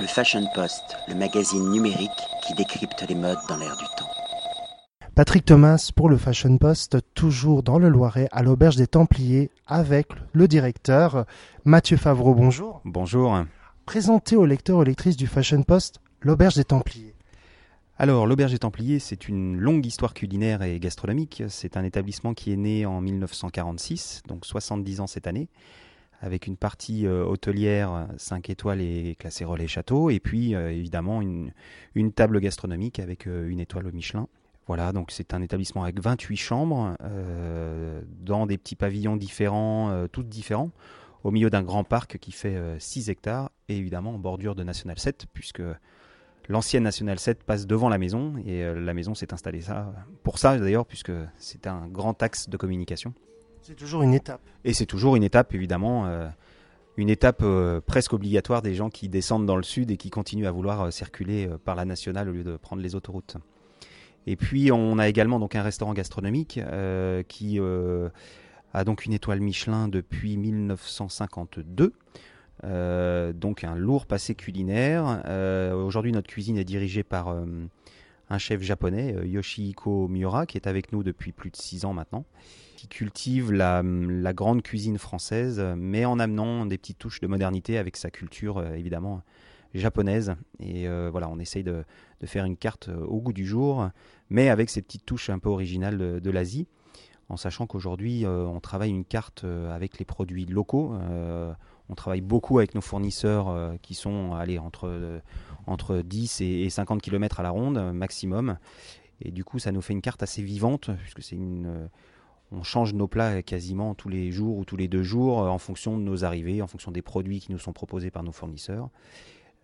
Le Fashion Post, le magazine numérique qui décrypte les modes dans l'air du temps. Patrick Thomas pour le Fashion Post, toujours dans le Loiret, à l'Auberge des Templiers, avec le directeur Mathieu Favreau. Bonjour. Bonjour. Présentez aux lecteurs et aux lectrices du Fashion Post l'Auberge des Templiers. Alors, l'Auberge des Templiers, c'est une longue histoire culinaire et gastronomique. C'est un établissement qui est né en 1946, donc 70 ans cette année, avec une partie euh, hôtelière 5 étoiles et classée relais château, et puis euh, évidemment une, table gastronomique avec euh, une étoile au Michelin. Voilà, donc c'est un établissement avec 28 chambres, dans des petits pavillons différents, toutes différents, au milieu d'un grand parc qui fait 6 hectares, et évidemment en bordure de National 7, puisque l'ancienne National 7 passe devant la maison, et la maison s'est installée ça, pour ça d'ailleurs, puisque c'est un grand axe de communication. C'est toujours une étape. Et c'est toujours une étape, évidemment, euh, une étape euh, presque obligatoire des gens qui descendent dans le sud et qui continuent à vouloir euh, circuler par la nationale au lieu de prendre les autoroutes. Et puis on a également donc un restaurant gastronomique qui a donc une étoile Michelin depuis 1952. donc un lourd passé culinaire. Aujourd'hui notre cuisine est dirigée par un chef japonais, Yoshihiko Miura, qui est avec nous depuis plus de six ans maintenant qui cultive la, grande cuisine française, mais en amenant des petites touches de modernité avec sa culture euh, évidemment japonaise. Et euh, voilà, on essaye de, faire une carte euh, au goût du jour, mais avec ces petites touches un peu originales de, l'Asie, en sachant qu'aujourd'hui on travaille une carte avec les produits locaux. On travaille beaucoup avec nos fournisseurs qui sont entre, entre 10 et 50 km à la ronde maximum. Et du coup, ça nous fait une carte assez vivante, puisque c'est une on change nos plats quasiment tous les jours ou tous les deux jours euh, en fonction de nos arrivées, en fonction des produits qui nous sont proposés par nos fournisseurs.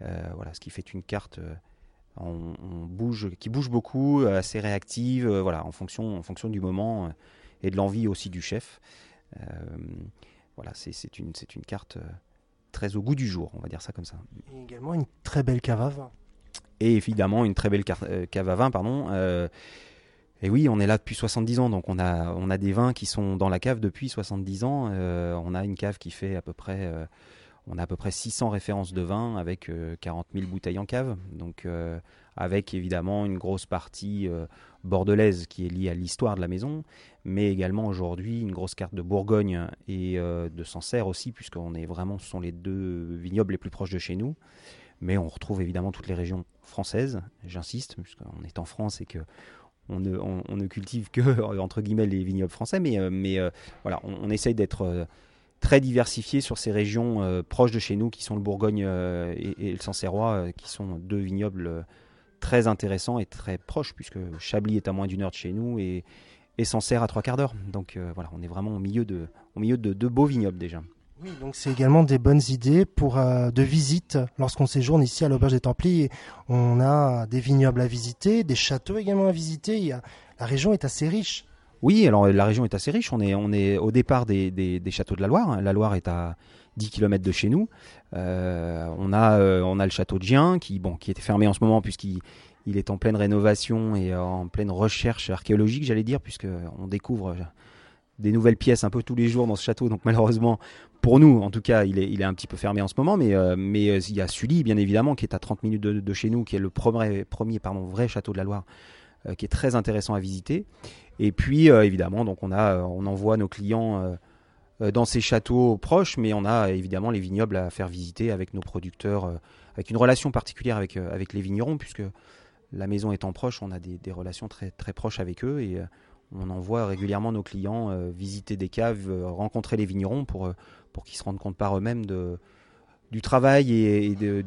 Euh, voilà, ce qui fait une carte euh, qui bouge beaucoup, assez réactive, voilà, en fonction du moment et de l'envie aussi du chef. Voilà, c'est une, une carte très au goût du jour, on va dire ça comme ça. Et également une très belle cave à vin. Et évidemment une très belle cave à vin, pardon. Et oui, on est là depuis 70 ans, donc on a, on a des vins qui sont dans la cave depuis 70 ans. Euh, on a une cave qui fait à peu près, euh, on a à peu près 600 références de vins avec 40 euh, 000 bouteilles en cave. Donc avec évidemment une grosse partie bordelaise qui est liée à l'histoire de la maison, mais également aujourd'hui une grosse carte de Bourgogne et de Sancerre aussi, puisqu'on est vraiment, ce sont les deux vignobles les plus proches de chez nous. Mais on retrouve évidemment toutes les régions françaises, j'insiste, puisqu'on est en France et que on ne, cultive que entre guillemets les vignobles français, mais, euh, euh, voilà, on, essaye d'être euh, très diversifié sur ces régions proches de chez nous, qui sont le Bourgogne et, le Sancerrois, qui sont deux vignobles très intéressants et très proches, puisque Chablis est à moins d'une heure de chez nous et, et Sancerre à trois quarts d'heure. Donc voilà, on est vraiment au milieu de, au milieu de deux beaux vignobles déjà. Oui, donc c'est également des bonnes idées pour euh, de visite lorsqu'on séjourne ici à l'auberge des Templiers. On a des vignobles à visiter, des châteaux également à visiter. la région est assez riche. Oui, alors la région est assez riche. On est, on est au départ des, des, châteaux de la Loire. La Loire est à 10 km de chez nous. Euh, on, a, euh, on a le château de Gien qui, bon, qui était fermé en ce moment puisqu'il il est en pleine rénovation et en pleine recherche archéologique, j'allais dire, puisqu'on découvre des nouvelles pièces un peu tous les jours dans ce château. Donc malheureusement, pour nous, en tout cas, il est, il est un petit peu fermé en ce moment. Mais, euh, mais il y a Sully, bien évidemment, qui est à 30 minutes de, chez nous, qui est le premier, premier pardon, vrai château de la Loire, qui est très intéressant à visiter. Et puis, évidemment, donc on, a, on envoie nos clients dans ces châteaux proches, mais on a évidemment les vignobles à faire visiter avec nos producteurs, avec une relation particulière avec, avec les vignerons, puisque la maison étant proche, on a des, relations très, très proches avec eux. Et on envoie régulièrement nos clients euh, visiter des caves, euh, rencontrer les vignerons pour, euh, pour qu'ils se rendent compte par eux-mêmes de, du travail et, de,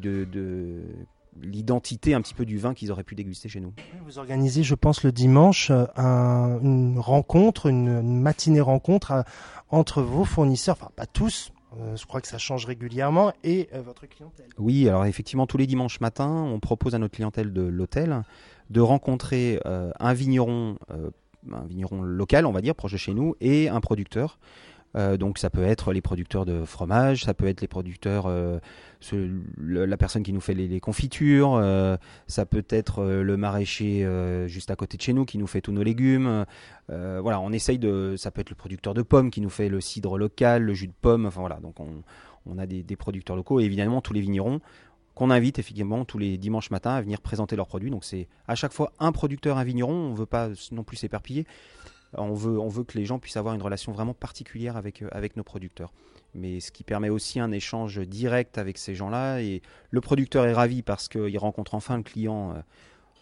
l'identité un petit peu du vin qu'ils auraient pu déguster chez nous. Vous organisez, je pense, le dimanche une rencontre, une, matinée rencontre entre vos fournisseurs, enfin pas tous, je crois que ça change régulièrement, et votre clientèle. Oui, alors effectivement, tous les dimanches matins, on propose à notre clientèle de l'hôtel de rencontrer un vigneron un vigneron local, on va dire, proche de chez nous, et un producteur. Euh, donc ça peut être les producteurs de fromage, ça peut être les producteurs, euh, la personne qui nous fait les, confitures, euh, ça peut être le maraîcher juste à côté de chez nous qui nous fait tous nos légumes. voilà, on essaye de, ça peut être le producteur de pommes qui nous fait le cidre local, le jus de pomme. Enfin voilà, donc on, a des, des producteurs locaux et évidemment tous les vignerons qu'on invite effectivement tous les dimanches matins à venir présenter leurs produits. Donc c'est à chaque fois un producteur, un vigneron. On ne veut pas non plus s'éperpiller. On veut, on veut que les gens puissent avoir une relation vraiment particulière avec, euh, avec nos producteurs. Mais ce qui permet aussi un échange direct avec ces gens-là. Et le producteur est ravi parce qu'il rencontre enfin le client euh,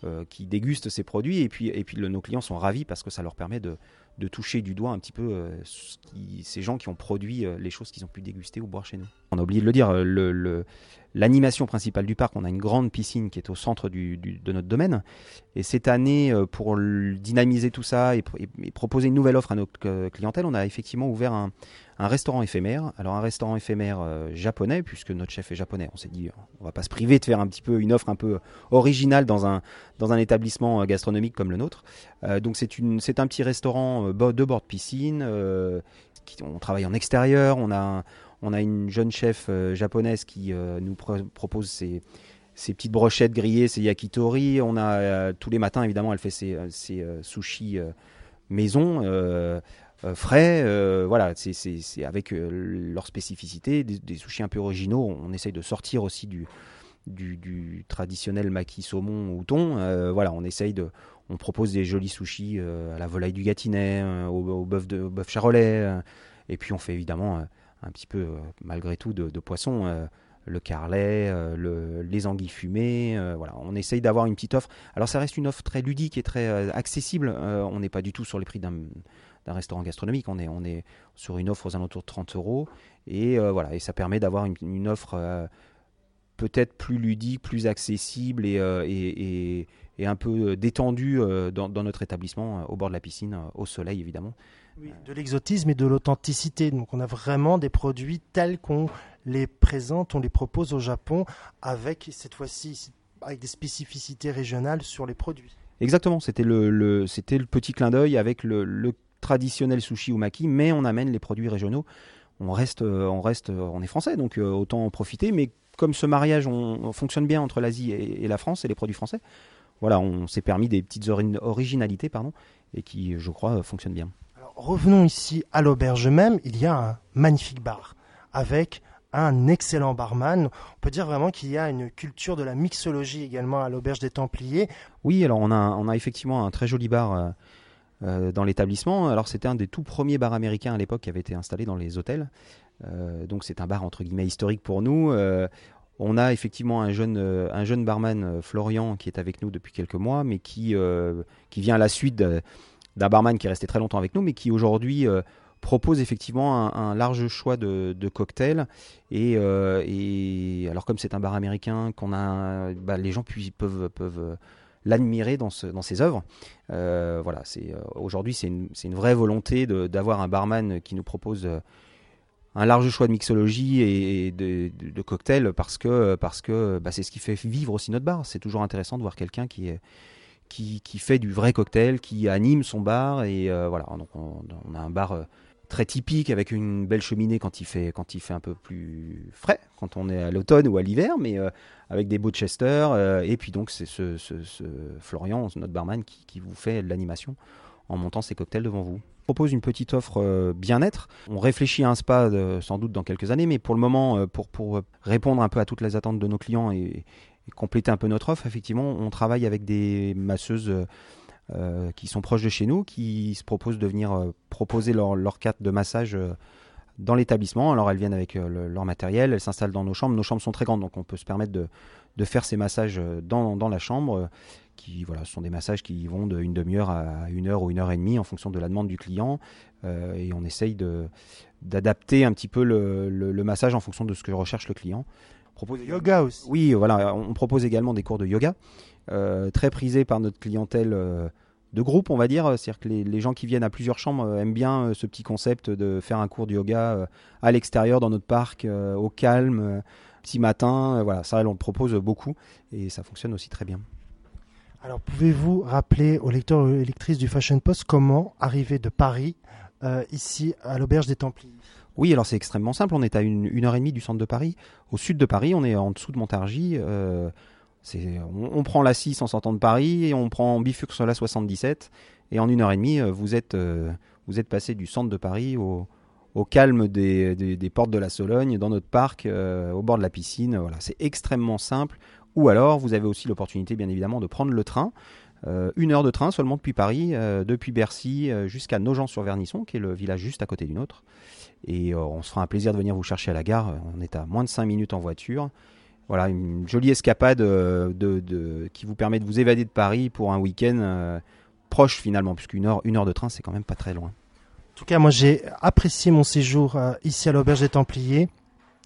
euh, qui déguste ses produits. Et puis, et puis nos clients sont ravis parce que ça leur permet de, toucher du doigt un petit peu ces gens qui ont produit les choses qu'ils ont pu déguster ou boire chez nous. On a oublié de le dire, euh, l'animation principale du parc, on a une grande piscine qui est au centre de notre domaine. Et cette année, pour dynamiser tout ça et, proposer une nouvelle offre à notre clientèle, on a effectivement ouvert un, un restaurant éphémère. Alors un restaurant éphémère euh, japonais, puisque notre chef est japonais. On s'est dit, on va pas se priver de faire un petit peu une offre un peu originale dans un, dans un établissement euh, gastronomique comme le nôtre. Euh, donc c'est un petit restaurant de bord de piscine. On travaille en extérieur. On a, on a une jeune chef japonaise qui nous propose ses petites brochettes grillées, ses yakitori. On a tous les matins, évidemment, elle fait ses, sushis maison. Euh, frais. Euh, voilà, c'est avec euh, leur spécificité, des, sushis un peu originaux. On essaye de sortir aussi du, traditionnel maquis saumon ou thon. voilà, on essaye de, on propose des jolis sushis à la volaille du Gâtinais, au, de bœuf charolais, et puis on fait évidemment un petit peu malgré tout de, poisson. le carlet, les anguilles fumées, voilà, on essaye d'avoir une petite offre. Alors ça reste une offre très ludique et très accessible. on n'est pas du tout sur les prix d'un restaurant gastronomique. On est, on est sur une offre aux alentours de 30 euros. Et euh, voilà, et ça permet d'avoir une, offre euh, peut-être plus ludique, plus accessible et, euh, et, et, un peu détendue dans, dans, notre établissement, au bord de la piscine, au soleil évidemment. Oui, de l'exotisme et de l'authenticité. Donc on a vraiment des produits tels qu'on les présente, on les propose au Japon avec cette fois-ci avec des spécificités régionales sur les produits. Exactement, c'était le, le c'était le petit clin d'œil avec le, le traditionnel sushi ou maki, mais on amène les produits régionaux. On reste, euh, on reste, euh, on est français, donc euh, autant en profiter. Mais comme ce mariage on, fonctionne bien entre l'Asie et, la France et les produits français, voilà, on s'est permis des petites originalités, pardon, et qui, je crois, fonctionnent bien. revenons ici à l'auberge même. Il y a un magnifique bar avec un excellent barman. On peut dire vraiment qu'il y a une culture de la mixologie également à l'auberge des Templiers. Oui, alors on a, on a effectivement un très joli bar euh, dans l'établissement. Alors c'était un des tout premiers bars américains à l'époque qui avait été installé dans les hôtels. Euh, donc c'est un bar entre guillemets historique pour nous. Euh, on a effectivement un jeune, un jeune barman, Florian, qui est avec nous depuis quelques mois, mais qui, qui vient à la suite d'un barman qui est resté très longtemps avec nous, mais qui aujourd'hui propose effectivement un, large choix de, cocktails. Et, alors comme c'est un bar américain, qu'on a, bah, les gens peuvent, peuvent l'admirer dans, ses œuvres. Euh, voilà, euh, aujourd'hui c'est une, vraie volonté d'avoir un barman qui nous propose euh, un large choix de mixologie et de, de, cocktails parce que parce que bah, c'est ce qui fait vivre aussi notre bar. C'est toujours intéressant de voir quelqu'un qui fait du vrai cocktail, qui anime son bar et voilà. Donc on, on, a un bar très typique avec une belle cheminée quand il fait quand il fait un peu plus frais quand on est à l'automne ou à l'hiver mais euh, avec des beaux chester euh, et puis donc c'est ce, ce, Florian notre barman qui, vous fait l'animation en montant ses cocktails devant vous. On propose une petite offre euh, bien-être. On réfléchit à un spa sans doute dans quelques années mais pour le moment pour, pour répondre un peu à toutes les attentes de nos clients et compléter un peu notre offre effectivement on travaille avec des masseuses euh, qui sont proches de chez nous, qui se proposent de venir euh, proposer leur, leur, carte de massage euh, dans l'établissement. Alors elles viennent avec leur matériel, elles s'installent dans nos chambres. Nos chambres sont très grandes, donc on peut se permettre de, de faire ces massages dans, dans, la chambre. Qui voilà, ce sont des massages qui vont d'une demi-heure à une heure ou une heure et demie en fonction de la demande du client. et on essaye de, d'adapter un petit peu le, le, massage en fonction de ce que recherche le client. Propose yoga aussi. Oui, voilà, on propose également des cours de yoga. Euh, très prisé par notre clientèle euh, de groupe, on va dire. C'est-à-dire que les, gens qui viennent à plusieurs chambres euh, aiment bien ce petit concept de faire un cours de yoga à l'extérieur, dans notre parc, au calme, petit matin. voilà, ça, on le propose beaucoup et ça fonctionne aussi très bien. Alors, pouvez-vous rappeler aux lecteurs et lectrices du Fashion Post comment arriver de Paris ici à l'Auberge des Templiers? Oui, alors c'est extrêmement simple. On est à une, heure et demie du centre de Paris. Au sud de Paris, on est en dessous de Montargis on, prend la 6 en sortant de Paris et on prend bifurque sur la 77 et en une heure et demie, euh, vous êtes, euh, vous êtes passé du centre de Paris au, calme des, des, portes de la Sologne, dans notre parc, au bord de la piscine. Voilà, c'est extrêmement simple. Ou alors, vous avez aussi l'opportunité, bien évidemment, de prendre le train. une heure de train seulement depuis Paris, depuis Bercy jusqu'à Nogent-sur-Vernisson, qui est le village juste à côté du nôtre. Et on se fera un plaisir de venir vous chercher à la gare. On est à moins de 5 minutes en voiture. Voilà, une jolie escapade euh, de, qui vous permet de vous évader de Paris pour un week-end euh, proche finalement, puisqu'une heure, une heure de train, c'est quand même pas très loin. En tout cas, moi j'ai apprécié mon séjour euh, ici à l'Auberge des Templiers.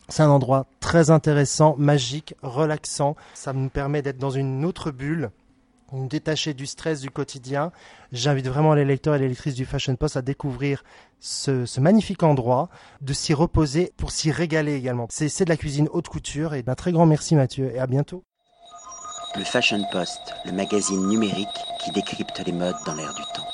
C'est un endroit très intéressant, magique, relaxant. Ça me permet d'être dans une autre bulle me détacher du stress du quotidien. J'invite vraiment les lecteurs et les lectrices du Fashion Post à découvrir ce, magnifique endroit, de s'y reposer pour s'y régaler également. C'est de la cuisine haute couture et un très grand merci Mathieu et à bientôt. Le Fashion Post, le magazine numérique qui décrypte les modes dans l'air du temps.